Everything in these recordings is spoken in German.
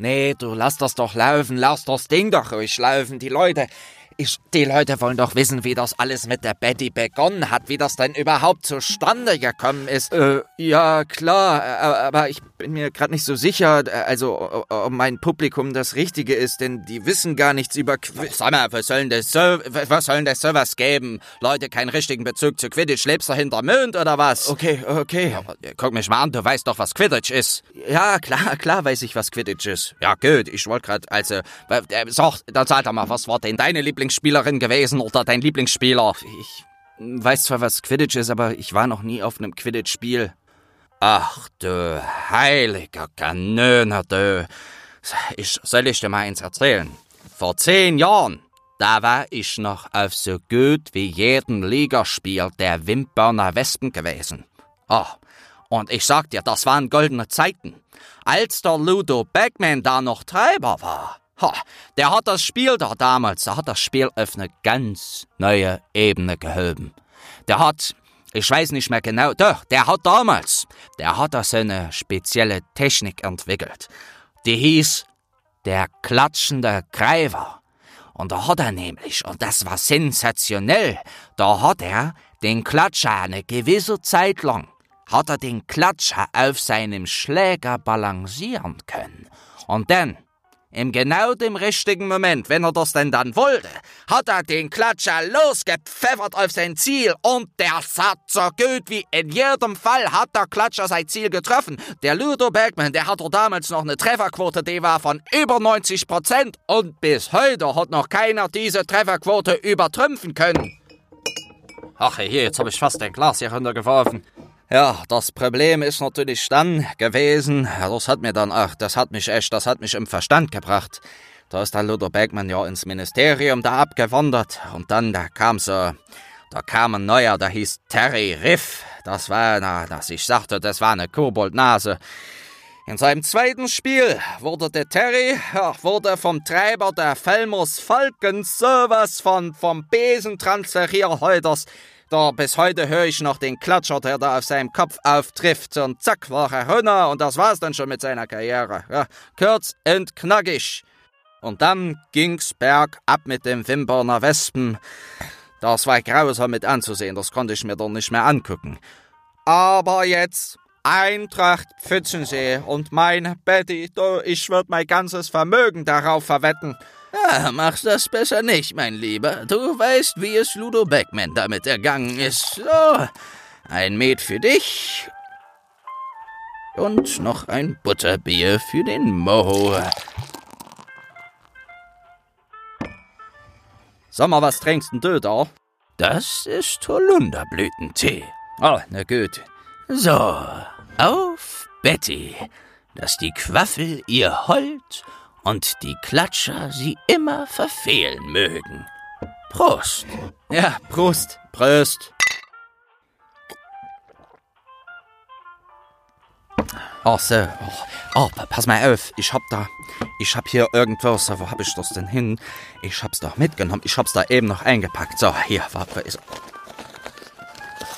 Nee, du lass das doch laufen, lass das Ding doch ruhig laufen. Die Leute, ich, die Leute wollen doch wissen, wie das alles mit der Betty begonnen hat, wie das denn überhaupt zustande gekommen ist. Äh, ja, klar, äh, aber ich bin mir gerade nicht so sicher, äh, also ob mein Publikum das Richtige ist, denn die wissen gar nichts über Quidditch. Sag mal, was sollen das so, was sollen das sowas geben? Leute, keinen richtigen Bezug zu Quidditch, lebst du hinter Mond oder was? Okay, okay. Aber, guck mich mal an, du weißt doch, was Quidditch ist. Ja, klar, klar weiß ich, was Quidditch ist. Ja, gut, ich wollte gerade, also, äh, sag, dann sag doch mal, was war denn deine Lieblings Lieblingsspielerin gewesen oder dein Lieblingsspieler? Ich weiß zwar, was Quidditch ist, aber ich war noch nie auf einem Quidditch-Spiel. Ach du heiliger Kanöner, du. Ich, soll ich dir mal eins erzählen? Vor zehn Jahren, da war ich noch auf so gut wie jedem Ligaspiel der Wimpberner Wespen gewesen. Oh, und ich sag dir, das waren goldene Zeiten. Als der Ludo Beckman da noch Treiber war, Ha, der hat das Spiel da damals, der hat das Spiel auf eine ganz neue Ebene gehoben. Der hat, ich weiß nicht mehr genau, doch, der hat damals, der hat da so eine spezielle Technik entwickelt. Die hieß der klatschende Greifer. Und da hat er nämlich, und das war sensationell, da hat er den Klatscher eine gewisse Zeit lang, hat er den Klatscher auf seinem Schläger balancieren können. Und dann, im genau dem richtigen Moment, wenn er das denn dann wollte, hat er den Klatscher losgepfeffert auf sein Ziel und der hat so gut wie in jedem Fall hat der Klatscher sein Ziel getroffen. Der Ludo Bergman, der hatte damals noch eine Trefferquote, die war von über 90 Prozent und bis heute hat noch keiner diese Trefferquote übertrümpfen können. Ach hier, jetzt habe ich fast ein Glas hier runtergeworfen. Ja, das Problem ist natürlich dann gewesen, das hat mir dann, ach, das hat mich echt, das hat mich im Verstand gebracht. Da ist der Luther Bergmann ja ins Ministerium da abgewandert und dann, da kam so, da kam ein neuer, der hieß Terry Riff. Das war, na, dass ich sagte, das war eine Koboldnase. In seinem zweiten Spiel wurde der Terry, ja, wurde vom Treiber der Felmers Falcons sowas von vom Besen transferiert, heuters. Da bis heute höre ich noch den Klatscher, der da auf seinem Kopf auftrifft. Und zack, war er Hünner und das war's dann schon mit seiner Karriere. Ja, kurz und knackig. Und dann ging's bergab mit dem Wimperner Wespen. Das war grausam mit anzusehen, das konnte ich mir doch nicht mehr angucken. Aber jetzt Eintracht Pfützensee und mein Betty, ich würd mein ganzes Vermögen darauf verwetten. Ja, mach's das besser nicht, mein Lieber. Du weißt, wie es Ludo Beckman damit ergangen ist. So, ein Met für dich. Und noch ein Butterbier für den Moho. Sag mal, was trinkst denn du da? Das ist Holunderblütentee. Oh, na gut. So, auf Betty, dass die Quaffel ihr Holt und die Klatscher sie immer verfehlen mögen. Prost. Ja, Prost. Prost. Oh, so. Oh, oh, pass mal auf. Ich hab da. Ich hab hier irgendwas. Wo hab ich das denn hin? Ich hab's doch mitgenommen. Ich hab's da eben noch eingepackt. So, hier, warte, ist er.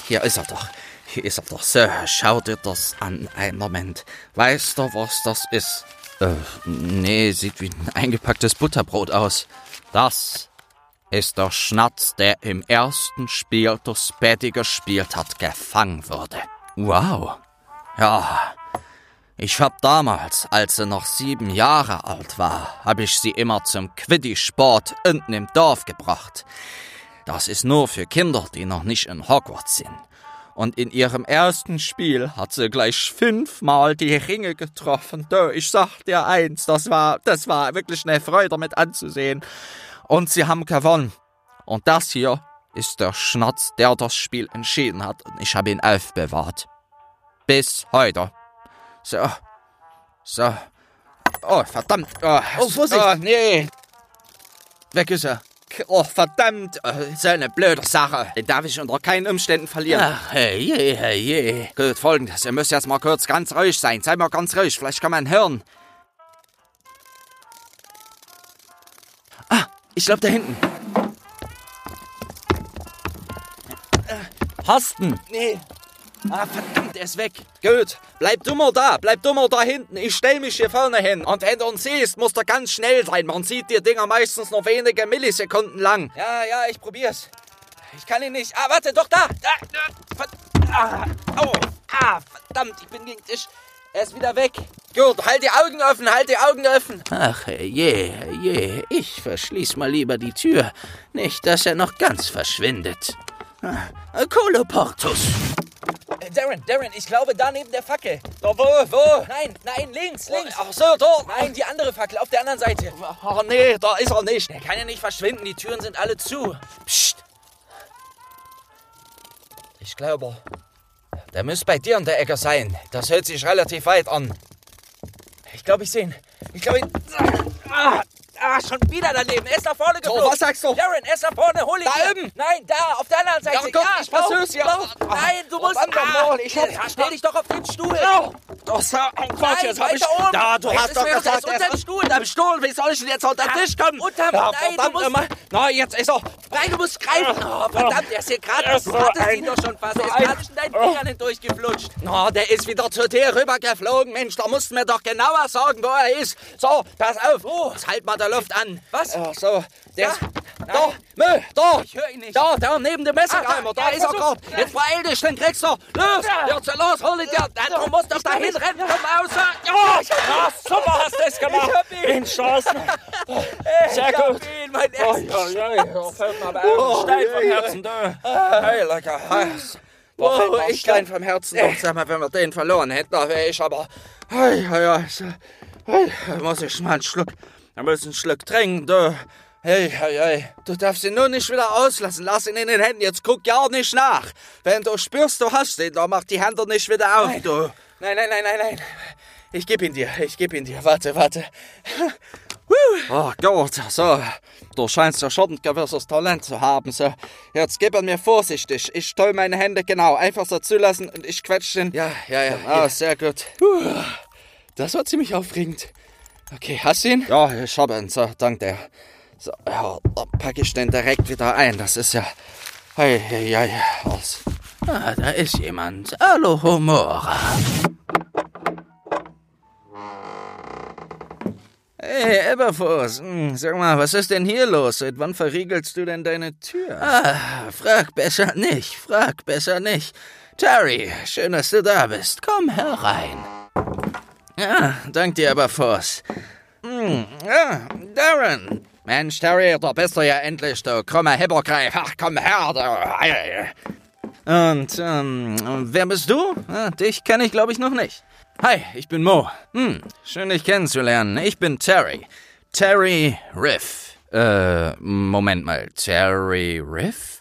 Hier ist er doch. Hier ist er doch. So, schau dir das an. Einen Moment. Weißt du, was das ist? Äh, nee, sieht wie ein eingepacktes Butterbrot aus. Das ist der Schnatz, der im ersten Spiel das Betty gespielt hat, gefangen wurde. Wow. Ja, ich hab damals, als sie noch sieben Jahre alt war, hab ich sie immer zum Quidditch-Sport unten im Dorf gebracht. Das ist nur für Kinder, die noch nicht in Hogwarts sind und in ihrem ersten Spiel hat sie gleich fünfmal die Ringe getroffen. Ich sag dir eins, das war, das war wirklich eine Freude mit anzusehen. Und sie haben gewonnen. Und das hier ist der Schnatz, der das Spiel entschieden hat. Und ich habe ihn aufbewahrt. Bis heute. So. So. Oh, verdammt. Oh, oh Vorsicht. Oh, nee. Weg ist er. Oh, verdammt, äh, so eine blöde Sache. Den darf ich unter keinen Umständen verlieren. Ach, herrje, herrje. Gut, folgendes. Ihr müsst jetzt mal kurz ganz ruhig sein. Seid mal ganz ruhig, vielleicht kann man hören. Ah, ich glaube da hinten. Hast Nee. Ah, verdammt, er ist weg. Gut, bleib du mal da, bleib du mal da hinten. Ich stell mich hier vorne hin. Und wenn du uns siehst, musst du ganz schnell sein. Man sieht die Dinger meistens nur wenige Millisekunden lang. Ja, ja, ich probier's. Ich kann ihn nicht. Ah, warte, doch da. Ah, oh. ah verdammt, ich bin gegen Tisch. Er ist wieder weg. Gut, halt die Augen offen, halt die Augen offen. Ach je, je, ich verschließ mal lieber die Tür. Nicht, dass er noch ganz verschwindet. Ah, Koloportus. Äh, Darren, Darren, ich glaube da neben der Fackel. Da, wo, wo? Nein, nein, links, links. Ach so, dort. Nein, die andere Fackel, auf der anderen Seite. Oh nee, da ist er nicht. Er kann ja nicht verschwinden, die Türen sind alle zu. Psst. Ich glaube, der muss bei dir in der Ecke sein. Das hört sich relativ weit an. Ich glaube, ich sehe ihn. Ich glaube, ihn. Ah, Ah, schon wieder daneben. Er ist da vorne geflogen. So, was sagst du? Darren, er ist da vorne. Hol ihn Da oben? Nein, da, auf der anderen Seite. Ja, komm, ich versuch's ja. Ah, Nein, du oh, musst... Mann, ich hab- ja, stell dich doch auf den Stuhl. Das ist ja ein Quatsch. Nein, Jetzt hab ich. oben. Ja, du Jetzt hast ist doch mir das gesagt, unter er dem ist Stuhl. unterm Stuhl. Wie soll ich denn jetzt unter den Tisch kommen? Unterm- ja, nein, du verdammt musst- immer. Na, jetzt ist er. Nein, du musst greifen. Oh, verdammt, er ist hier gerade. Er ist Du hattest ein- ihn doch schon fast. Er ist gerade in deinen Oh. Fingern hindurchgeflutscht. Na, der ist wieder zu dir rübergeflogen. Mensch, da musst du mir doch genauer sagen, wo er ist. So, pass auf. Wo? Jetzt halt mal der Luft an. Was? Ja, so. Der Ja? Da, Mö, da. Ich höre ihn nicht. Da, da, neben dem Messerkeimer. Ah, Da ja, ist er gerade. Jetzt beeil dich, dann kriegst du. Los, Ja. jetzt los, hol ihn dir. Du musst doch dahin rennen. Komm raus. Ja, ja, super hast du es gemacht. hab ihn. Den Straßen. Sehr ich hab gut. ihn, mein Oh, erstes ja, ja, ja. Fällt mir aber oh, steil vom Herzen. Da. Hey, lecker. Wow, ich ich klein vom Herzen. Sag mal, wenn wir den verloren hätten, da wäre ich aber. Hey, so. Hey, da muss ich mal einen Schluck. Da einen Schluck trinken, du. Hey, hey, hey. Du darfst ihn nur nicht wieder auslassen. Lass ihn in den Händen. Jetzt guck ja nicht nach. Wenn du spürst, du hast ihn, dann mach die Hände nicht wieder auf, Nein. du. Nein, nein, nein, nein, nein. Ich geb ihn dir. Ich geb ihn dir. Warte, warte. Oh Gott, so. Du scheinst ja schon ein gewisses Talent zu haben. So, jetzt gib ihn mir vorsichtig. Ich stell meine Hände genau. Einfach so zulassen und ich quetsch den. Ja, ja, ja. Ah, sehr gut. Das war ziemlich aufregend. Okay, hast du ihn? Ja, ich hab ihn. So, dank dir. So, ja, dann packe ich den direkt wieder ein. Das ist ja. Hey, hey, hey. Was? Ah, da ist jemand. Hallo, Homora. Hey, Eberfuss, hm, sag mal, was ist denn hier los? Seit wann verriegelst du denn deine Tür? Ah, frag besser nicht, frag besser nicht. Terry, schön, dass du da bist. Komm herein. Ja, dank dir, Eberfuss. Hm, ja, Darren. Mensch, Terry, da bist du ja endlich, du krummer Hippergreif. Ach, komm her, du. Und, ähm, wer bist du? Ah, dich kenne ich, glaube ich, noch nicht. Hi, ich bin Mo. Hm, schön, dich kennenzulernen. Ich bin Terry. Terry Riff. Äh, Moment mal. Terry Riff?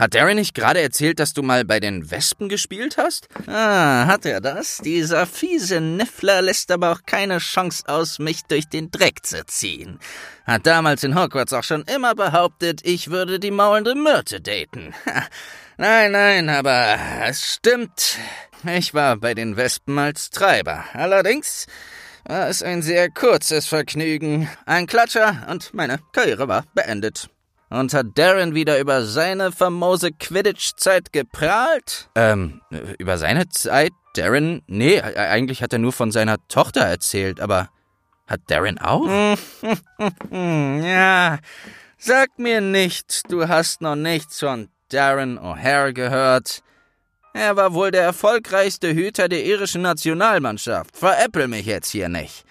Hat Darren nicht gerade erzählt, dass du mal bei den Wespen gespielt hast? Ah, hat er das? Dieser fiese Niffler lässt aber auch keine Chance aus, mich durch den Dreck zu ziehen. Hat damals in Hogwarts auch schon immer behauptet, ich würde die maulende Myrte daten. Ha, nein, nein, aber es stimmt. Ich war bei den Wespen als Treiber. Allerdings war es ein sehr kurzes Vergnügen. Ein Klatscher und meine Karriere war beendet. Und hat Darren wieder über seine famose Quidditch-Zeit geprahlt? Ähm, über seine Zeit? Darren? Nee, e- eigentlich hat er nur von seiner Tochter erzählt, aber hat Darren auch? ja, sag mir nicht, du hast noch nichts von Darren O'Hare gehört. Er war wohl der erfolgreichste Hüter der irischen Nationalmannschaft. Veräppel mich jetzt hier nicht.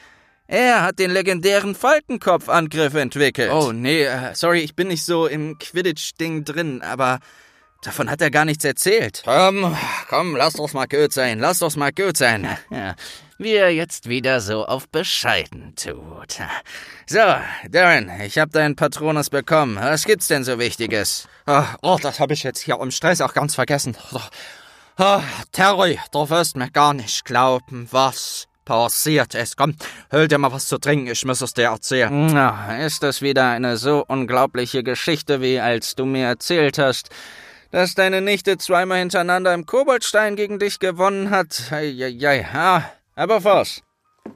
Er hat den legendären Falkenkopfangriff entwickelt. Oh, nee, äh, sorry, ich bin nicht so im Quidditch-Ding drin, aber davon hat er gar nichts erzählt. Komm, komm, lass doch mal gut sein, lass doch mal gut sein. Ja, wie er jetzt wieder so auf bescheiden tut. So, Darren, ich hab deinen Patronus bekommen. Was gibt's denn so Wichtiges? Oh, oh das habe ich jetzt hier im Stress auch ganz vergessen. Oh, Terry, du wirst mir gar nicht glauben, was passiert ist. Komm, hol dir mal was zu trinken, ich muss es dir erzählen. Na, ist das wieder eine so unglaubliche Geschichte, wie als du mir erzählt hast, dass deine Nichte zweimal hintereinander im Koboldstein gegen dich gewonnen hat? Eieiei, ja, aber was?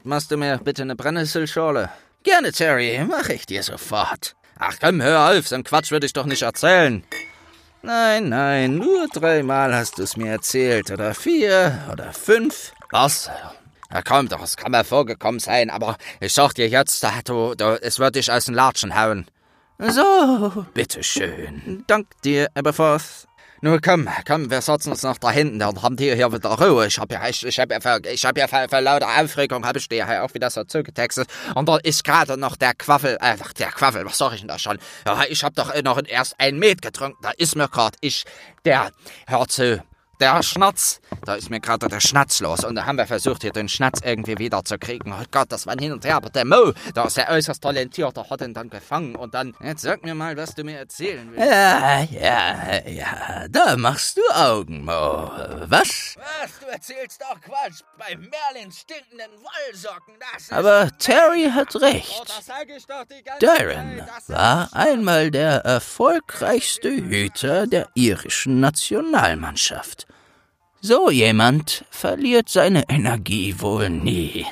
Machst du mir bitte eine Brennnesselschorle? Gerne, Terry, mach ich dir sofort. Ach komm, hör auf, so einen Quatsch würde ich doch nicht erzählen. Nein, nein, nur dreimal hast du es mir erzählt. Oder vier oder fünf. Was? Ja, komm doch, es kann mir vorgekommen sein, aber ich sag dir jetzt, du, du, es wird dich aus den Latschen hauen. So, bitteschön. Dank dir, Aberforth. Nun komm, komm, wir setzen uns noch da hinten, dann haben die hier wieder Ruhe. Ich hab ja, ich, ich hab ja, für, ich hab ja für, für lauter Aufregung, hab ich dir ja auch wieder so zugetextet. Und da ist gerade noch der Quaffel, äh, der Quaffel, was sag ich denn da schon? Ja, ich hab doch noch erst ein Met getrunken, da ist mir grad ich, der, hör zu, der Schnatz, da ist mir gerade der Schnatz los und da haben wir versucht, hier den Schnatz irgendwie wieder zu kriegen. Oh Gott, das war hin und her, aber der Mo, der ist ja äußerst talentiert, der hat ihn dann gefangen und dann, jetzt sag mir mal, was du mir erzählen willst. Ja, ja, ja, da machst du Augen, Mo. Was? Was, du erzählst doch Quatsch, bei Merlins stinkenden Wollsocken, das ist... Aber Terry hat recht. Oh, das sag ich doch die ganze Darren war einmal der erfolgreichste Hüter der irischen Nationalmannschaft. So jemand verliert seine Energie wohl nie.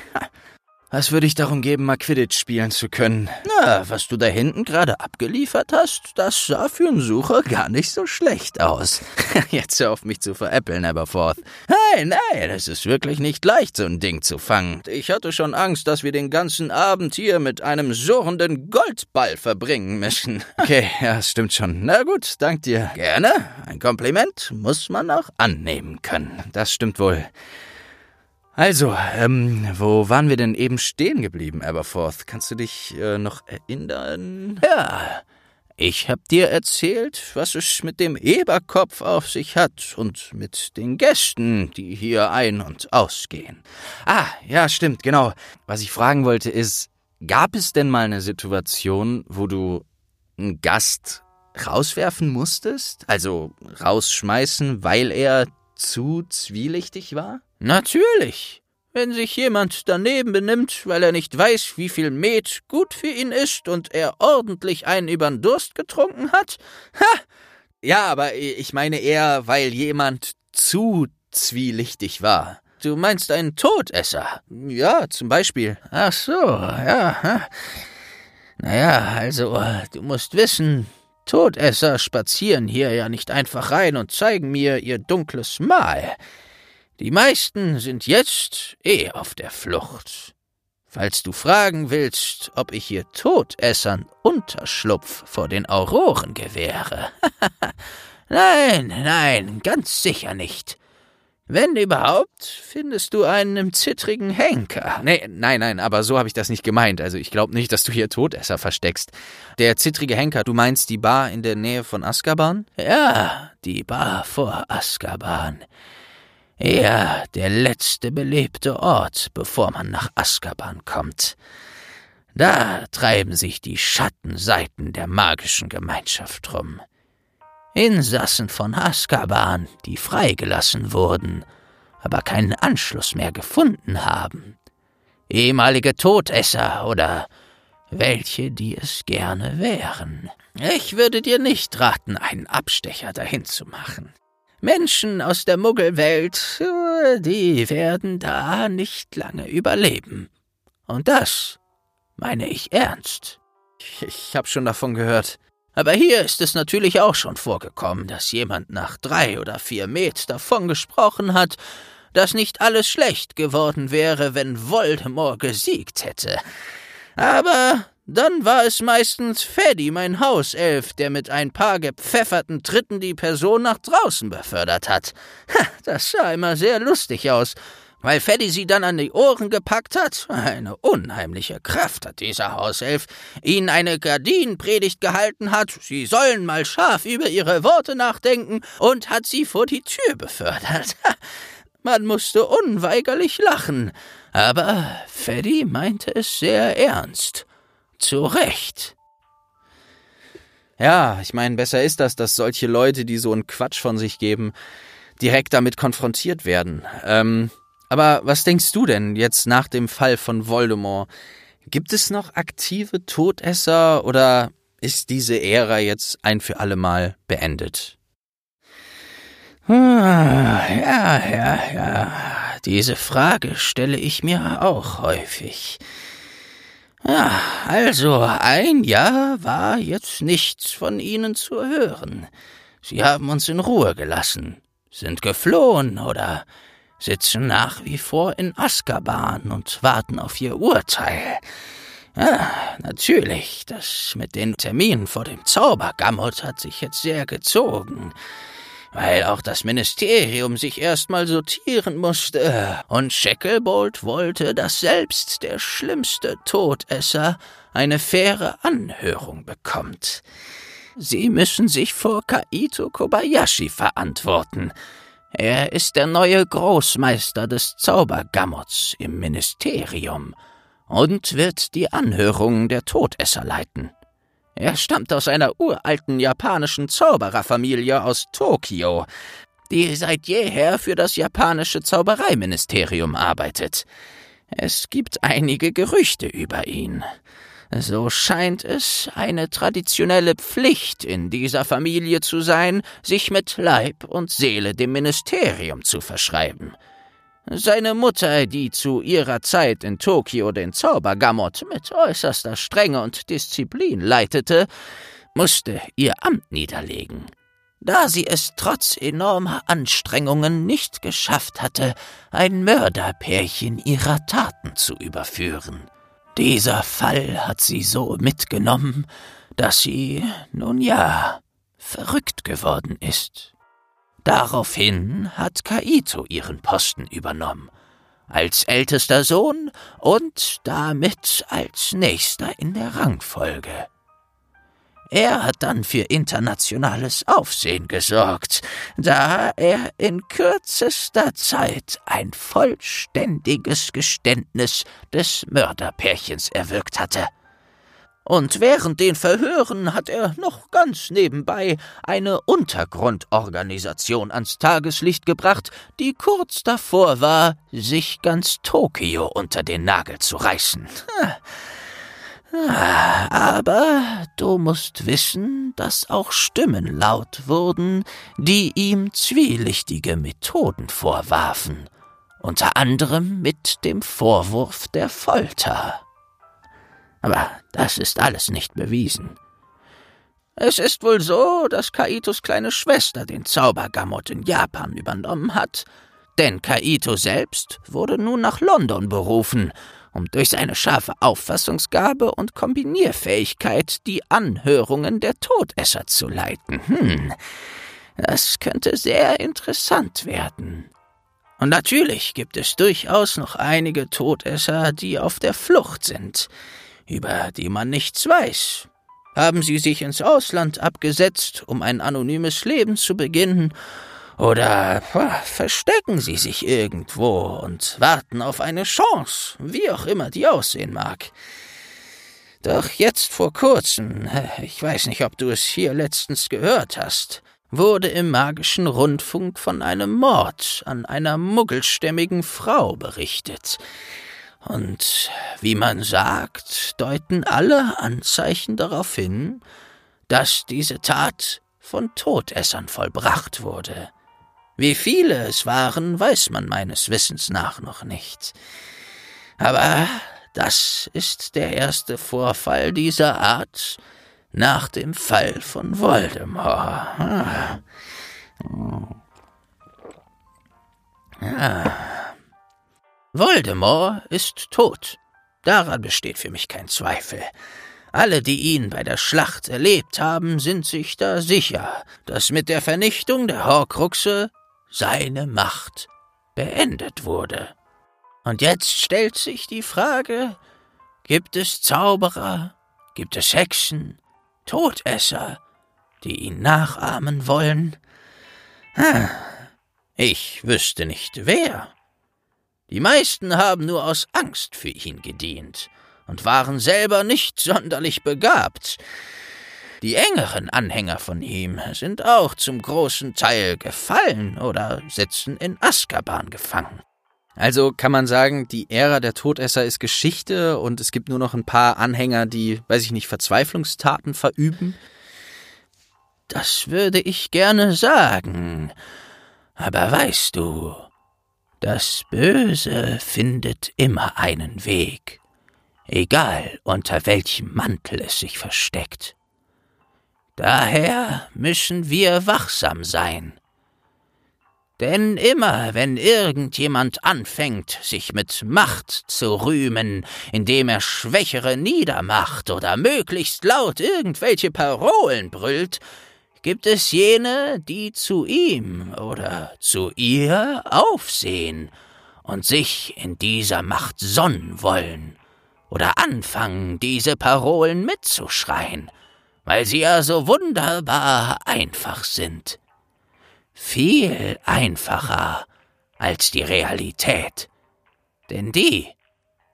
Was würde ich darum geben, mal Quidditch spielen zu können? Na, was du da hinten gerade abgeliefert hast, das sah für einen Sucher gar nicht so schlecht aus. Jetzt hör auf mich zu veräppeln, Aberforth. Nein, nein, es ist wirklich nicht leicht, so ein Ding zu fangen. Ich hatte schon Angst, dass wir den ganzen Abend hier mit einem surrenden Goldball verbringen müssen. Okay, ja, stimmt schon. Na gut, dank dir. Gerne. Ein Kompliment muss man auch annehmen können. Das stimmt wohl. Also, ähm, wo waren wir denn eben stehen geblieben, Aberforth? Kannst du dich äh, noch erinnern? Ja, ich hab dir erzählt, was es mit dem Eberkopf auf sich hat und mit den Gästen, die hier ein- und ausgehen. Ah, ja, stimmt, genau. Was ich fragen wollte ist, gab es denn mal eine Situation, wo du einen Gast rauswerfen musstest? Also rausschmeißen, weil er zu zwielichtig war? Natürlich. Wenn sich jemand daneben benimmt, weil er nicht weiß, wie viel Met gut für ihn ist und er ordentlich einen übern Durst getrunken hat, ha, Ja, aber ich meine eher, weil jemand zu zwielichtig war. du meinst einen Todesser. Ja, zum Beispiel. Ach so, ja. Naja, also, äh, du musst wissen, Todesser spazieren hier ja nicht einfach rein und zeigen mir ihr dunkles Mal. Die meisten sind jetzt eh auf der Flucht. Falls du fragen willst, ob ich hier Todessern Unterschlupf vor den Auroren gewähre. nein, nein, ganz sicher nicht. Wenn überhaupt, findest du einen im zittrigen Henker. Nee, nein, nein, aber so habe ich das nicht gemeint. Also ich glaube nicht, dass du hier Todesser versteckst. Der zittrige Henker, du meinst die Bar in der Nähe von Azkaban? Ja, die Bar vor Azkaban. Ja, der letzte belebte Ort, bevor man nach Azkaban kommt. Da treiben sich die Schattenseiten der magischen Gemeinschaft rum. Insassen von Azkaban, die freigelassen wurden, aber keinen Anschluss mehr gefunden haben. Ehemalige Todesser oder welche, die es gerne wären. Ich würde dir nicht raten, einen Abstecher dahin zu machen. Menschen aus der Muggelwelt, die werden da nicht lange überleben. Und das meine ich ernst. Ich, ich habe schon davon gehört. Aber hier ist es natürlich auch schon vorgekommen, dass jemand nach drei oder vier Met davon gesprochen hat, dass nicht alles schlecht geworden wäre, wenn Voldemort gesiegt hätte. Aber dann war es meistens Freddy, mein Hauself, der mit ein paar gepfefferten Tritten die Person nach draußen befördert hat. Ha, das sah immer sehr lustig aus, weil Freddy sie dann an die Ohren gepackt hat. Eine unheimliche Kraft hat dieser Hauself, ihnen eine Gardinenpredigt gehalten hat, sie sollen mal scharf über ihre Worte nachdenken und hat sie vor die Tür befördert. Man musste unweigerlich lachen, aber Freddy meinte es sehr ernst. Zu Recht. Ja, ich meine, besser ist das, dass solche Leute, die so einen Quatsch von sich geben, direkt damit konfrontiert werden. Ähm, aber was denkst du denn jetzt nach dem Fall von Voldemort? Gibt es noch aktive Todesser oder ist diese Ära jetzt ein für alle Mal beendet? Ah, Ja, ja, ja. Diese Frage stelle ich mir auch häufig. Ja, also ein Jahr war jetzt nichts von ihnen zu hören. Sie haben uns in Ruhe gelassen, sind geflohen oder sitzen nach wie vor in Azkaban und warten auf ihr Urteil. Ja, natürlich, das mit den Terminen vor dem Zaubergamot hat sich jetzt sehr gezogen weil auch das Ministerium sich erstmal sortieren musste, und Shacklebolt wollte, dass selbst der schlimmste Todesser eine faire Anhörung bekommt. Sie müssen sich vor Kaito Kobayashi verantworten. Er ist der neue Großmeister des Zaubergamots im Ministerium und wird die Anhörung der Todesser leiten. Er stammt aus einer uralten japanischen Zaubererfamilie aus Tokio, die seit jeher für das japanische Zaubereiministerium arbeitet. Es gibt einige Gerüchte über ihn. So scheint es eine traditionelle Pflicht in dieser Familie zu sein, sich mit Leib und Seele dem Ministerium zu verschreiben. Seine Mutter, die zu ihrer Zeit in Tokio den Zaubergamot mit äußerster Strenge und Disziplin leitete, musste ihr Amt niederlegen, da sie es trotz enormer Anstrengungen nicht geschafft hatte, ein Mörderpärchen ihrer Taten zu überführen. Dieser Fall hat sie so mitgenommen, dass sie, nun ja, verrückt geworden ist. Daraufhin hat Kaito ihren Posten übernommen, als ältester Sohn und damit als nächster in der Rangfolge. Er hat dann für internationales Aufsehen gesorgt, da er in kürzester Zeit ein vollständiges Geständnis des Mörderpärchens erwirkt hatte. Und während den Verhören hat er noch ganz nebenbei eine Untergrundorganisation ans Tageslicht gebracht, die kurz davor war, sich ganz Tokio unter den Nagel zu reißen. Aber du musst wissen, dass auch Stimmen laut wurden, die ihm zwielichtige Methoden vorwarfen, unter anderem mit dem Vorwurf der Folter. Aber das ist alles nicht bewiesen. Es ist wohl so, dass Kaitos kleine Schwester den Zaubergamot in Japan übernommen hat, denn Kaito selbst wurde nun nach London berufen, um durch seine scharfe Auffassungsgabe und Kombinierfähigkeit die Anhörungen der Todesser zu leiten. Hm, das könnte sehr interessant werden. Und natürlich gibt es durchaus noch einige Todesser, die auf der Flucht sind über die man nichts weiß. Haben Sie sich ins Ausland abgesetzt, um ein anonymes Leben zu beginnen, oder verstecken Sie sich irgendwo und warten auf eine Chance, wie auch immer die aussehen mag. Doch jetzt vor kurzem, ich weiß nicht, ob du es hier letztens gehört hast, wurde im magischen Rundfunk von einem Mord an einer muggelstämmigen Frau berichtet, und wie man sagt, deuten alle Anzeichen darauf hin, dass diese Tat von Todessern vollbracht wurde. Wie viele es waren, weiß man meines Wissens nach noch nicht. Aber das ist der erste Vorfall dieser Art nach dem Fall von Voldemort. Ah. Voldemort ist tot. Daran besteht für mich kein Zweifel. Alle, die ihn bei der Schlacht erlebt haben, sind sich da sicher, dass mit der Vernichtung der Horcruxe seine Macht beendet wurde. Und jetzt stellt sich die Frage, gibt es Zauberer, gibt es Hexen, Todesser, die ihn nachahmen wollen? Ich wüsste nicht wer. Die meisten haben nur aus Angst für ihn gedient und waren selber nicht sonderlich begabt. Die engeren Anhänger von ihm sind auch zum großen Teil gefallen oder sitzen in Azkaban gefangen. Also kann man sagen, die Ära der Todesser ist Geschichte und es gibt nur noch ein paar Anhänger, die, weiß ich nicht, Verzweiflungstaten verüben? Das würde ich gerne sagen. Aber weißt du, das Böse findet immer einen Weg, egal unter welchem Mantel es sich versteckt. Daher müssen wir wachsam sein. Denn immer, wenn irgendjemand anfängt, sich mit Macht zu rühmen, indem er Schwächere niedermacht oder möglichst laut irgendwelche Parolen brüllt, gibt es jene, die zu ihm oder zu ihr aufsehen und sich in dieser Macht sonnen wollen oder anfangen, diese Parolen mitzuschreien, weil sie ja so wunderbar einfach sind viel einfacher als die Realität. Denn die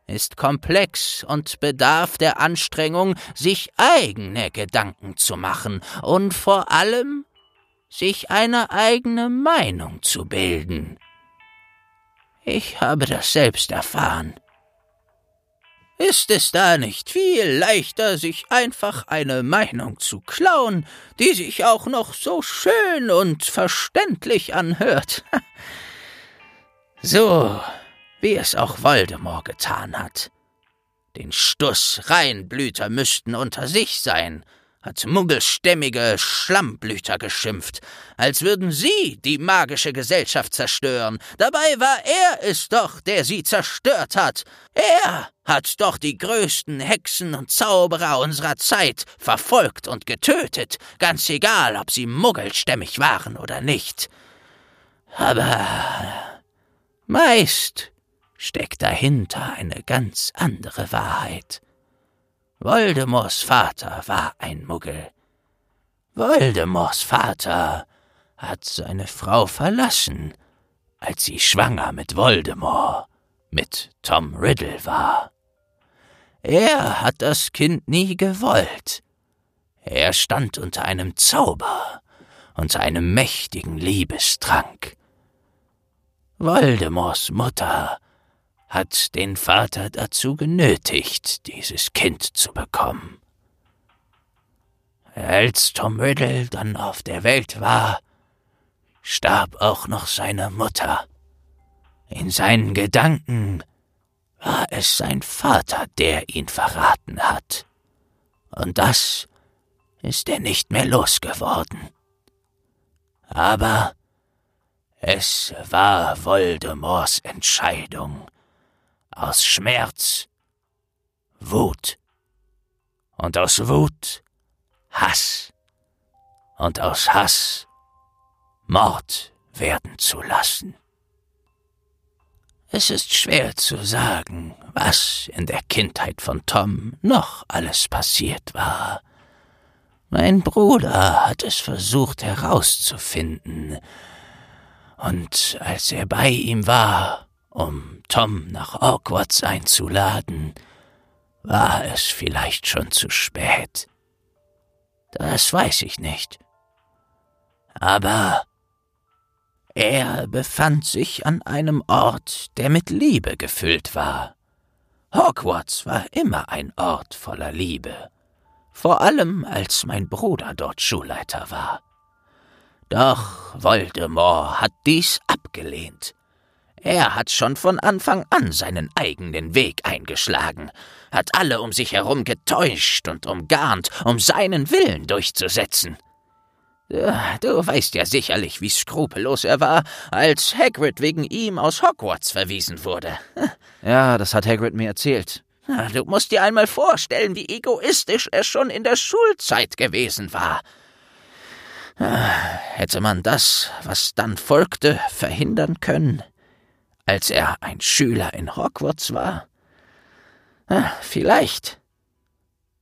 ist komplex und bedarf der Anstrengung, sich eigene Gedanken zu machen und vor allem sich eine eigene Meinung zu bilden. Ich habe das selbst erfahren. Ist es da nicht viel leichter, sich einfach eine Meinung zu klauen, die sich auch noch so schön und verständlich anhört? so, wie es auch Voldemort getan hat. Den Stuss Reinblüter müssten unter sich sein, hat muggelstämmige Schlammblüter geschimpft, als würden sie die magische Gesellschaft zerstören. Dabei war er es doch, der sie zerstört hat. Er hat doch die größten Hexen und Zauberer unserer Zeit verfolgt und getötet, ganz egal, ob sie muggelstämmig waren oder nicht. Aber meist steckt dahinter eine ganz andere Wahrheit. Voldemorts Vater war ein Muggel. Voldemorts Vater hat seine Frau verlassen, als sie schwanger mit Voldemort, mit Tom Riddle war. Er hat das Kind nie gewollt. Er stand unter einem Zauber, unter einem mächtigen Liebestrank. Voldemorts Mutter hat den Vater dazu genötigt, dieses Kind zu bekommen. Als Tom Riddle dann auf der Welt war, starb auch noch seine Mutter. In seinen Gedanken war es sein Vater, der ihn verraten hat. Und das ist er nicht mehr losgeworden. Aber es war Voldemorts Entscheidung, aus Schmerz Wut und aus Wut Hass und aus Hass Mord werden zu lassen. Es ist schwer zu sagen, was in der Kindheit von Tom noch alles passiert war. Mein Bruder hat es versucht herauszufinden, und als er bei ihm war, um Tom nach Hogwarts einzuladen, war es vielleicht schon zu spät. Das weiß ich nicht. Aber er befand sich an einem Ort, der mit Liebe gefüllt war. Hogwarts war immer ein Ort voller Liebe, vor allem als mein Bruder dort Schulleiter war. Doch Voldemort hat dies abgelehnt. Er hat schon von Anfang an seinen eigenen Weg eingeschlagen, hat alle um sich herum getäuscht und umgarnt, um seinen Willen durchzusetzen. Du weißt ja sicherlich, wie skrupellos er war, als Hagrid wegen ihm aus Hogwarts verwiesen wurde. Ja, das hat Hagrid mir erzählt. Du musst dir einmal vorstellen, wie egoistisch er schon in der Schulzeit gewesen war. Hätte man das, was dann folgte, verhindern können? Als er ein Schüler in Hogwarts war? Ah, vielleicht.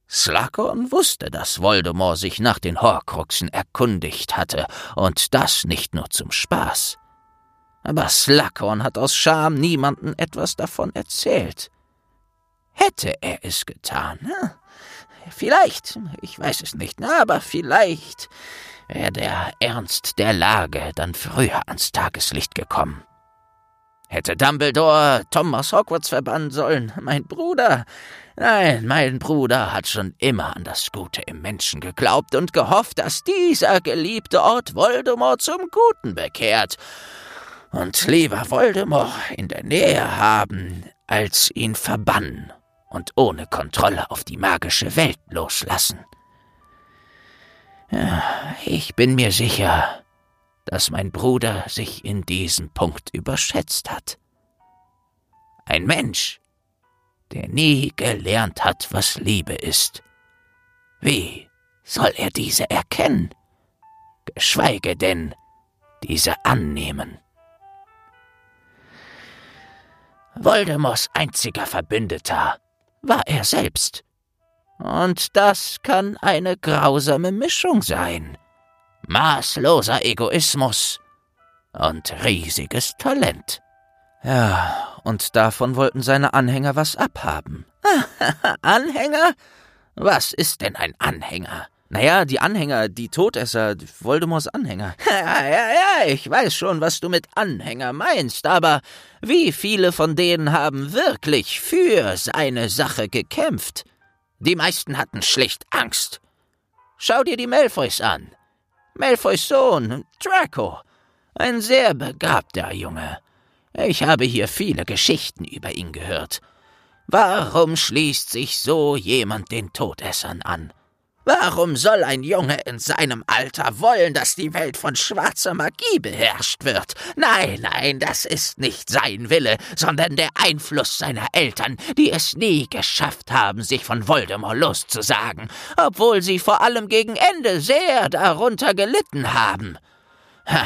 Slughorn wusste, dass Voldemort sich nach den Horcruxen erkundigt hatte, und das nicht nur zum Spaß. Aber Slughorn hat aus Scham niemanden etwas davon erzählt. Hätte er es getan? Hm? Vielleicht, ich weiß es nicht, aber vielleicht wäre der Ernst der Lage dann früher ans Tageslicht gekommen. Hätte Dumbledore Thomas Hogwarts verbannen sollen, mein Bruder. Nein, mein Bruder hat schon immer an das Gute im Menschen geglaubt und gehofft, dass dieser geliebte Ort Voldemort zum Guten bekehrt. Und lieber Voldemort in der Nähe haben, als ihn verbannen und ohne Kontrolle auf die magische Welt loslassen. Ich bin mir sicher, dass mein Bruder sich in diesem Punkt überschätzt hat. Ein Mensch, der nie gelernt hat, was Liebe ist. Wie soll er diese erkennen? Geschweige denn diese annehmen. Voldemorts einziger Verbündeter war er selbst. Und das kann eine grausame Mischung sein. Maßloser Egoismus und riesiges Talent. Ja, und davon wollten seine Anhänger was abhaben. Anhänger? Was ist denn ein Anhänger? Naja, die Anhänger, die Todesser, Voldemorts Anhänger. Ja, ja, ja, ich weiß schon, was du mit Anhänger meinst, aber wie viele von denen haben wirklich für seine Sache gekämpft? Die meisten hatten schlicht Angst. Schau dir die Malfoys an. Malfoys Sohn, Draco. Ein sehr begabter Junge. Ich habe hier viele Geschichten über ihn gehört. Warum schließt sich so jemand den Todessern an? Warum soll ein Junge in seinem Alter wollen, dass die Welt von schwarzer Magie beherrscht wird? Nein, nein, das ist nicht sein Wille, sondern der Einfluss seiner Eltern, die es nie geschafft haben, sich von Voldemort loszusagen, obwohl sie vor allem gegen Ende sehr darunter gelitten haben. Ha,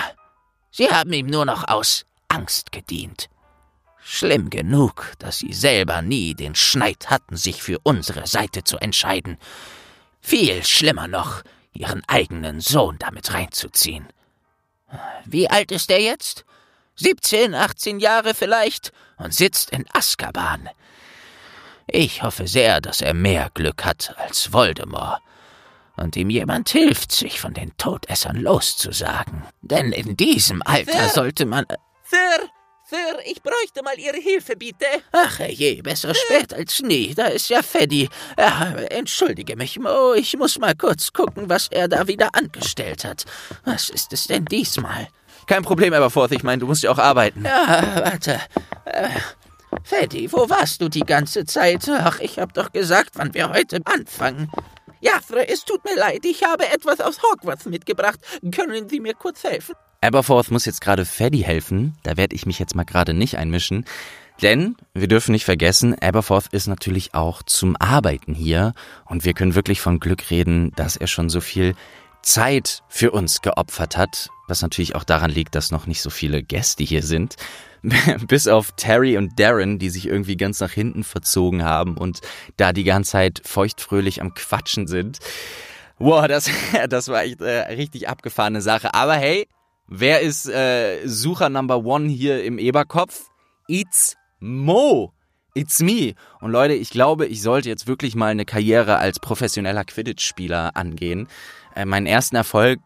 sie haben ihm nur noch aus Angst gedient. Schlimm genug, dass sie selber nie den Schneid hatten, sich für unsere Seite zu entscheiden. Viel schlimmer noch, ihren eigenen Sohn damit reinzuziehen. Wie alt ist er jetzt? 17, 18 Jahre vielleicht und sitzt in Azkaban. Ich hoffe sehr, dass er mehr Glück hat als Voldemort und ihm jemand hilft, sich von den Todessern loszusagen. Denn in diesem Alter Sir, sollte man. Sir, Sir, ich bräuchte mal Ihre Hilfe, bitte. Ach je, besser spät als nie. Da ist ja Feddy. Ja, entschuldige mich, Mo. Ich muss mal kurz gucken, was er da wieder angestellt hat. Was ist es denn diesmal? Kein Problem, Aberforth. Ich meine, du musst ja auch arbeiten. Ja, warte. Äh, Feddy, wo warst du die ganze Zeit? Ach, ich hab doch gesagt, wann wir heute anfangen. Ja, es tut mir leid. Ich habe etwas aus Hogwarts mitgebracht. Können Sie mir kurz helfen? Aberforth muss jetzt gerade Freddy helfen. Da werde ich mich jetzt mal gerade nicht einmischen. Denn wir dürfen nicht vergessen, Aberforth ist natürlich auch zum Arbeiten hier. Und wir können wirklich von Glück reden, dass er schon so viel Zeit für uns geopfert hat. Was natürlich auch daran liegt, dass noch nicht so viele Gäste hier sind. Bis auf Terry und Darren, die sich irgendwie ganz nach hinten verzogen haben und da die ganze Zeit feuchtfröhlich am Quatschen sind. Wow, das, das war echt äh, richtig abgefahrene Sache. Aber hey, Wer ist äh, Sucher Number One hier im Eberkopf? It's Mo. It's me. Und Leute, ich glaube, ich sollte jetzt wirklich mal eine Karriere als professioneller Quidditch-Spieler angehen. Äh, meinen ersten Erfolg,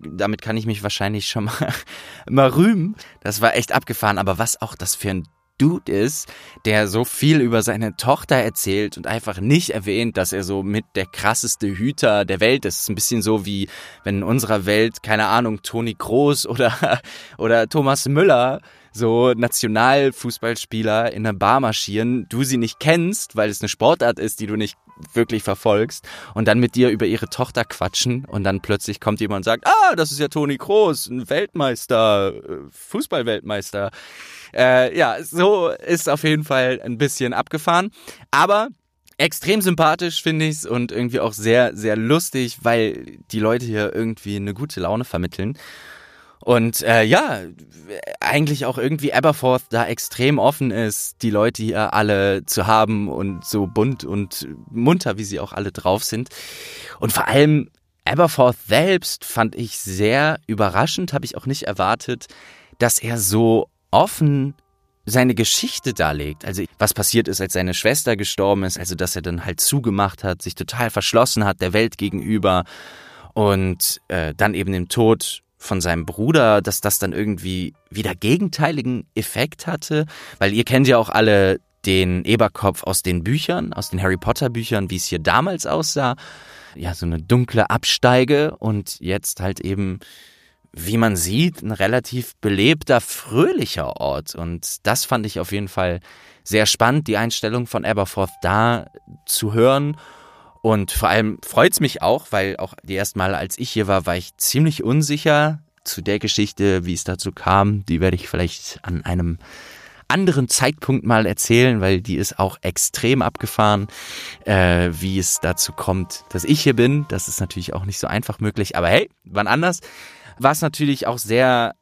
damit kann ich mich wahrscheinlich schon mal, mal rühmen. Das war echt abgefahren. Aber was auch das für ein Dude ist, der so viel über seine Tochter erzählt und einfach nicht erwähnt, dass er so mit der krasseste Hüter der Welt ist. ist ein bisschen so wie, wenn in unserer Welt, keine Ahnung, Toni Kroos oder, oder Thomas Müller so Nationalfußballspieler in einer Bar marschieren, du sie nicht kennst, weil es eine Sportart ist, die du nicht wirklich verfolgst und dann mit dir über ihre Tochter quatschen und dann plötzlich kommt jemand und sagt, ah, das ist ja Toni Kroos, ein Weltmeister, äh, Fußballweltmeister. Äh, ja, so ist auf jeden Fall ein bisschen abgefahren, aber extrem sympathisch finde ich's und irgendwie auch sehr sehr lustig, weil die Leute hier irgendwie eine gute Laune vermitteln. Und äh, ja, eigentlich auch irgendwie Aberforth da extrem offen ist, die Leute hier alle zu haben und so bunt und munter, wie sie auch alle drauf sind. Und vor allem Aberforth selbst fand ich sehr überraschend, habe ich auch nicht erwartet, dass er so offen seine Geschichte darlegt. Also was passiert ist, als seine Schwester gestorben ist, also dass er dann halt zugemacht hat, sich total verschlossen hat der Welt gegenüber und äh, dann eben den Tod von seinem Bruder, dass das dann irgendwie wieder gegenteiligen Effekt hatte, weil ihr kennt ja auch alle den Eberkopf aus den Büchern, aus den Harry Potter Büchern, wie es hier damals aussah. Ja, so eine dunkle Absteige und jetzt halt eben, wie man sieht, ein relativ belebter, fröhlicher Ort. Und das fand ich auf jeden Fall sehr spannend, die Einstellung von Aberforth da zu hören Und vor allem freut es mich auch, weil auch die ersten Male, als ich hier war, war ich ziemlich unsicher zu der Geschichte, wie es dazu kam. Die werde ich vielleicht an einem anderen Zeitpunkt mal erzählen, weil die ist auch extrem abgefahren, äh, wie es dazu kommt, dass ich hier bin. Das ist natürlich auch nicht so einfach möglich, aber hey, wann anders. Was natürlich auch sehr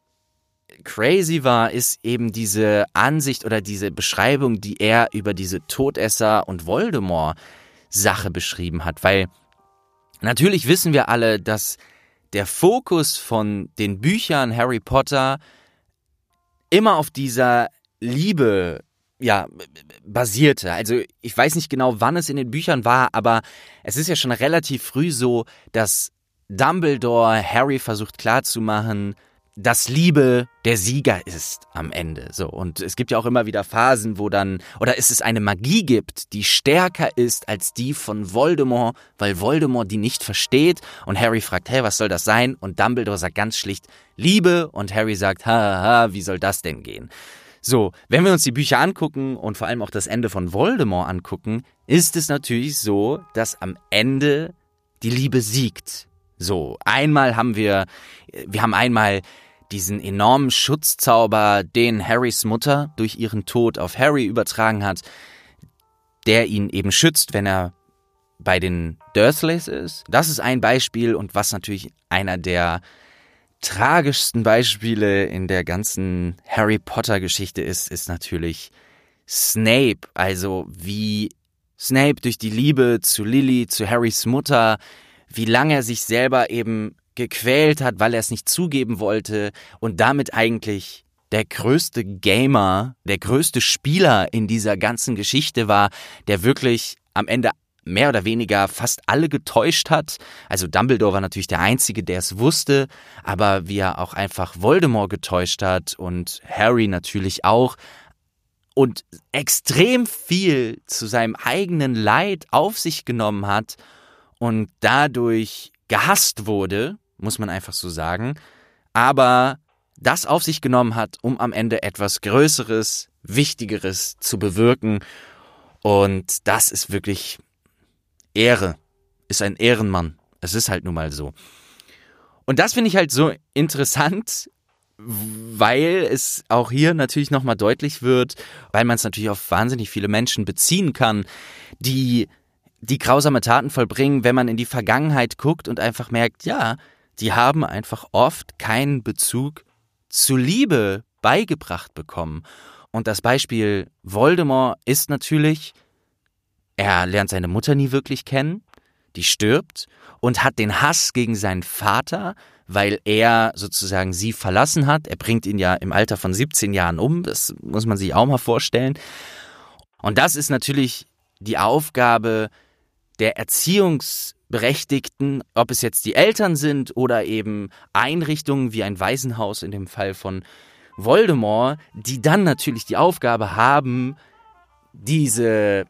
crazy war, ist eben diese Ansicht oder diese Beschreibung, die er über diese Todesser und Voldemort Sache beschrieben hat, weil natürlich wissen wir alle, dass der Fokus von den Büchern Harry Potter immer auf dieser Liebe ja, basierte. Also ich weiß nicht genau, wann es in den Büchern war, aber es ist ja schon relativ früh so, dass Dumbledore Harry versucht klarzumachen, dass Liebe der Sieger ist am Ende. So. Und es gibt ja auch immer wieder Phasen, wo dann, oder es ist eine Magie gibt, die stärker ist als die von Voldemort, weil Voldemort die nicht versteht. Und Harry fragt, hey, was soll das sein? Und Dumbledore sagt ganz schlicht, Liebe. Und Harry sagt, ha, ha, wie soll das denn gehen? So, wenn wir uns die Bücher angucken und vor allem auch das Ende von Voldemort angucken, ist es natürlich so, dass am Ende die Liebe siegt. So, einmal haben wir, wir haben einmal diesen enormen Schutzzauber, den Harrys Mutter durch ihren Tod auf Harry übertragen hat, der ihn eben schützt, wenn er bei den Dursleys ist. Das ist ein Beispiel und was natürlich einer der tragischsten Beispiele in der ganzen Harry Potter Geschichte ist, ist natürlich Snape. Also wie Snape durch die Liebe zu Lily, zu Harrys Mutter, wie lange er sich selber eben gequält hat, weil er es nicht zugeben wollte und damit eigentlich der größte Gamer, der größte Spieler in dieser ganzen Geschichte war, der wirklich am Ende mehr oder weniger fast alle getäuscht hat. Also Dumbledore war natürlich der Einzige, der es wusste, aber wie er auch einfach Voldemort getäuscht hat und Harry natürlich auch und extrem viel zu seinem eigenen Leid auf sich genommen hat und dadurch gehasst wurde, muss man einfach so sagen, aber das auf sich genommen hat, um am Ende etwas Größeres, Wichtigeres zu bewirken. Und das ist wirklich Ehre, ist ein Ehrenmann. Es ist halt nun mal so. Und das finde ich halt so interessant, weil es auch hier natürlich nochmal deutlich wird, weil man es natürlich auf wahnsinnig viele Menschen beziehen kann, die die grausame Taten vollbringen, wenn man in die Vergangenheit guckt und einfach merkt, ja, die haben einfach oft keinen Bezug zu Liebe beigebracht bekommen. Und das Beispiel Voldemort ist natürlich, er lernt seine Mutter nie wirklich kennen, die stirbt und hat den Hass gegen seinen Vater, weil er sozusagen sie verlassen hat. Er bringt ihn ja im Alter von 17 Jahren um, das muss man sich auch mal vorstellen. Und das ist natürlich die Aufgabe der Erziehungs- Berechtigten, ob es jetzt die Eltern sind oder eben Einrichtungen wie ein Waisenhaus in dem Fall von Voldemort, die dann natürlich die Aufgabe haben, diese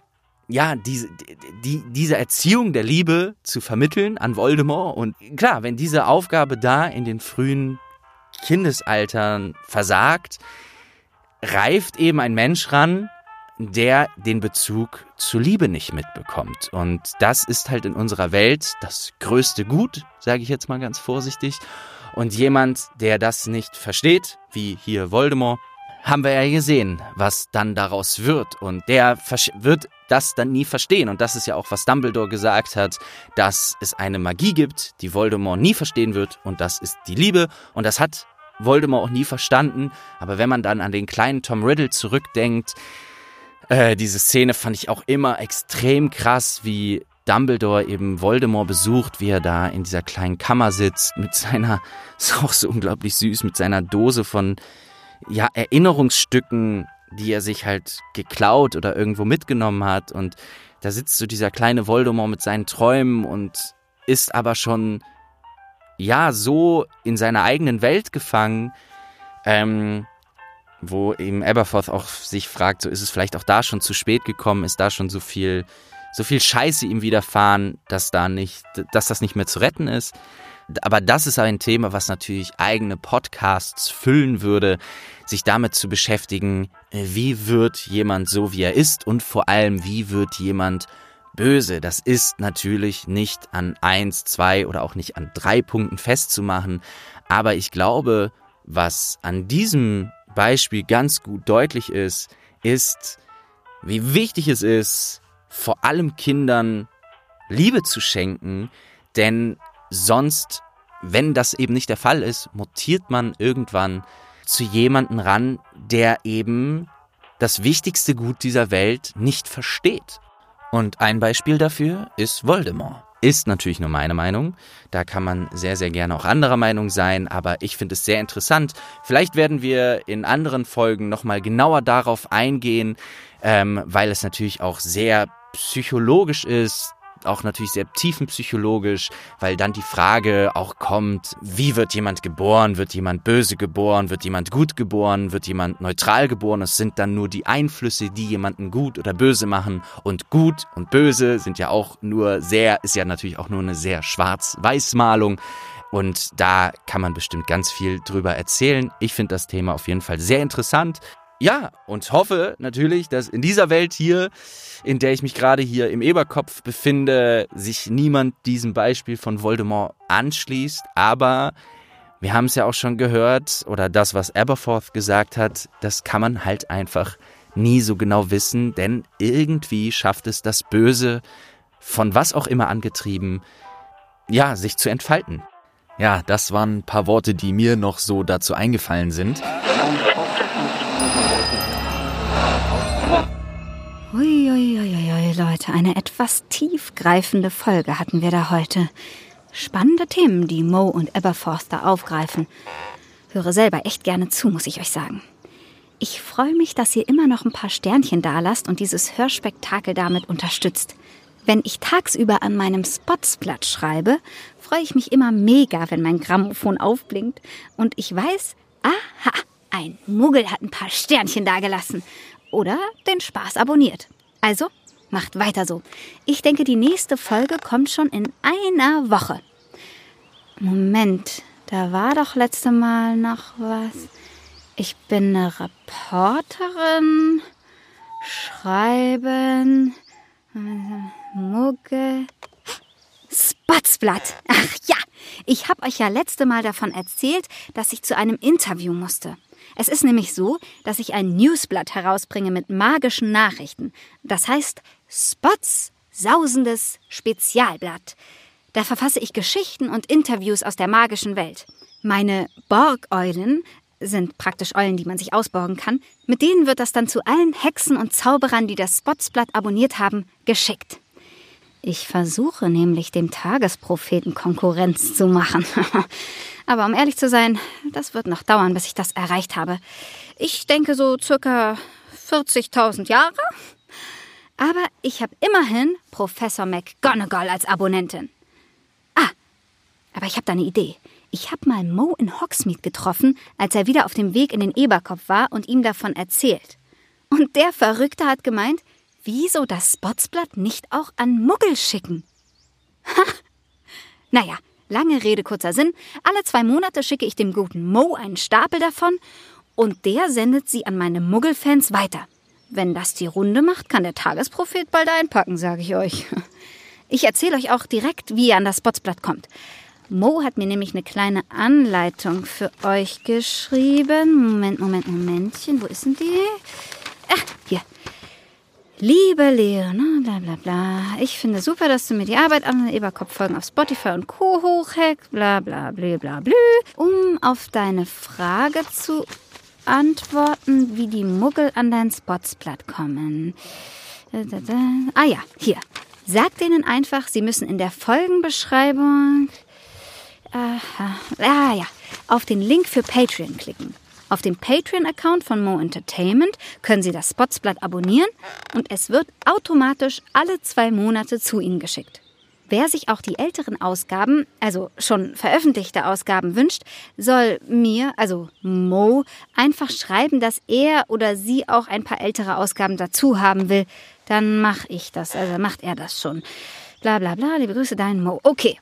ja, diese, die, diese Erziehung der Liebe zu vermitteln an Voldemort. Und klar, wenn diese Aufgabe da in den frühen Kindesaltern versagt, reift eben ein Mensch ran, der den Bezug zur Liebe nicht mitbekommt. Und das ist halt in unserer Welt das größte Gut, sage ich jetzt mal ganz vorsichtig. Und jemand, der das nicht versteht, wie hier Voldemort, haben wir ja gesehen, was dann daraus wird. Und der wird das dann nie verstehen. Und das ist ja auch, was Dumbledore gesagt hat, dass es eine Magie gibt, die Voldemort nie verstehen wird. Und das ist die Liebe. Und das hat Voldemort auch nie verstanden. Aber wenn man dann an den kleinen Tom Riddle zurückdenkt, äh, diese Szene fand ich auch immer extrem krass, wie Dumbledore eben Voldemort besucht, wie er da in dieser kleinen Kammer sitzt mit seiner, ist auch so unglaublich süß, mit seiner Dose von ja, Erinnerungsstücken, die er sich halt geklaut oder irgendwo mitgenommen hat. Und da sitzt so dieser kleine Voldemort mit seinen Träumen und ist aber schon, ja, so in seiner eigenen Welt gefangen, ähm, wo eben Aberforth auch sich fragt, so ist es vielleicht auch da schon zu spät gekommen, ist da schon so viel, so viel Scheiße ihm widerfahren, dass da nicht, dass das nicht mehr zu retten ist. Aber das ist ein Thema, was natürlich eigene Podcasts füllen würde, sich damit zu beschäftigen, wie wird jemand so, wie er ist und vor allem, wie wird jemand böse. Das ist natürlich nicht an eins, zwei oder auch nicht an drei Punkten festzumachen. Aber ich glaube, was an diesem Beispiel ganz gut deutlich ist, ist, wie wichtig es ist, vor allem Kindern Liebe zu schenken, denn sonst, wenn das eben nicht der Fall ist, mutiert man irgendwann zu jemanden ran, der eben das wichtigste Gut dieser Welt nicht versteht. Und ein Beispiel dafür ist Voldemort. Ist natürlich nur meine Meinung. Da kann man sehr, sehr gerne auch anderer Meinung sein, aber ich finde es sehr interessant. Vielleicht werden wir in anderen Folgen nochmal genauer darauf eingehen, ähm, weil es natürlich auch sehr psychologisch ist, auch natürlich sehr tiefenpsychologisch, weil dann die Frage auch kommt, wie wird jemand geboren? Wird jemand böse geboren? Wird jemand gut geboren? Wird jemand neutral geboren? Es sind dann nur die Einflüsse, die jemanden gut oder böse machen. Und gut und böse sind ja auch nur sehr, ist ja natürlich auch nur eine sehr schwarz-weiß-Malung. Und da kann man bestimmt ganz viel drüber erzählen. Ich finde das Thema auf jeden Fall sehr interessant. Ja, und hoffe natürlich, dass in dieser Welt hier, in der ich mich gerade hier im Eberkopf befinde, sich niemand diesem Beispiel von Voldemort anschließt. Aber wir haben es ja auch schon gehört, oder das, was Aberforth gesagt hat, das kann man halt einfach nie so genau wissen, denn irgendwie schafft es das Böse, von was auch immer angetrieben, ja, sich zu entfalten. Ja, das waren ein paar Worte, die mir noch so dazu eingefallen sind. Uiuiuiui, Leute, eine etwas tiefgreifende Folge hatten wir da heute. Spannende Themen, die Mo und Eberforth da aufgreifen. Höre selber echt gerne zu, muss ich euch sagen. Ich freue mich, dass ihr immer noch ein paar Sternchen dalasst und dieses Hörspektakel damit unterstützt. Wenn ich tagsüber an meinem Spotsblatt schreibe, freue ich mich immer mega, wenn mein Grammophon aufblinkt und ich weiß, aha, ein Muggel hat ein paar Sternchen dagelassen oder den Spaß abonniert. Also macht weiter so. Ich denke, die nächste Folge kommt schon in einer Woche. Moment, da war doch letzte Mal noch was. Ich bin eine Reporterin. Schreiben. Muggel. Spotsblatt. Ach ja, ich habe euch ja letzte Mal davon erzählt, dass ich zu einem Interview musste. Es ist nämlich so, dass ich ein Newsblatt herausbringe mit magischen Nachrichten. Das heißt Spots sausendes Spezialblatt. Da verfasse ich Geschichten und Interviews aus der magischen Welt. Meine Borgeulen sind praktisch Eulen, die man sich ausborgen kann. Mit denen wird das dann zu allen Hexen und Zauberern, die das Spotsblatt abonniert haben, geschickt. Ich versuche nämlich dem Tagespropheten Konkurrenz zu machen. Aber um ehrlich zu sein, das wird noch dauern, bis ich das erreicht habe. Ich denke so circa 40.000 Jahre. Aber ich habe immerhin Professor McGonagall als Abonnentin. Ah, aber ich habe da eine Idee. Ich habe mal Mo in Hogsmeade getroffen, als er wieder auf dem Weg in den Eberkopf war und ihm davon erzählt. Und der Verrückte hat gemeint, wieso das Spotsblatt nicht auch an Muggel schicken? Ha! Naja, Lange Rede, kurzer Sinn. Alle zwei Monate schicke ich dem guten Mo einen Stapel davon und der sendet sie an meine Muggelfans weiter. Wenn das die Runde macht, kann der Tagesprophet bald einpacken, sage ich euch. Ich erzähle euch auch direkt, wie ihr an das Spotsblatt kommt. Mo hat mir nämlich eine kleine Anleitung für euch geschrieben. Moment, Moment, Momentchen. Wo ist denn die? Ah, hier. Liebe Leon, bla bla bla. Ich finde super, dass du mir die Arbeit an den Eberkopf-Folgen auf Spotify und Co. hochhackst, bla bla bla bla bla. Um auf deine Frage zu antworten, wie die Muggel an dein Spotsblatt kommen. Ah ja, hier. Sag denen einfach, sie müssen in der Folgenbeschreibung. Aha, ah ja, auf den Link für Patreon klicken. Auf dem Patreon-Account von Mo Entertainment können Sie das Spotsblatt abonnieren und es wird automatisch alle zwei Monate zu Ihnen geschickt. Wer sich auch die älteren Ausgaben, also schon veröffentlichte Ausgaben wünscht, soll mir, also Mo, einfach schreiben, dass er oder sie auch ein paar ältere Ausgaben dazu haben will. Dann mache ich das, also macht er das schon. Bla bla bla, liebe Grüße, dein Mo. Okay,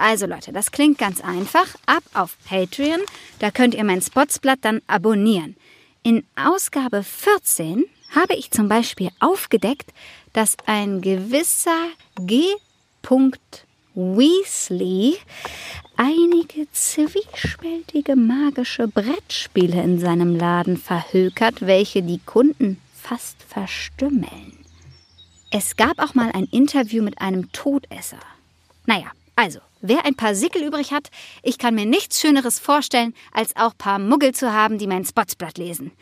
also Leute, das klingt ganz einfach. Ab auf Patreon, da könnt ihr mein Spotsblatt dann abonnieren. In Ausgabe 14 habe ich zum Beispiel aufgedeckt, dass ein gewisser G. Weasley einige zwiespältige magische Brettspiele in seinem Laden verhökert, welche die Kunden fast verstümmeln. Es gab auch mal ein Interview mit einem Todesser. Naja, also, wer ein paar Sickel übrig hat, ich kann mir nichts Schöneres vorstellen, als auch paar Muggel zu haben, die mein Spotsblatt lesen.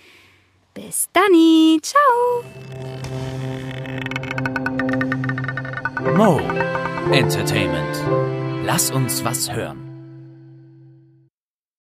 Bis dann, ciao! Mo Entertainment. Lass uns was hören.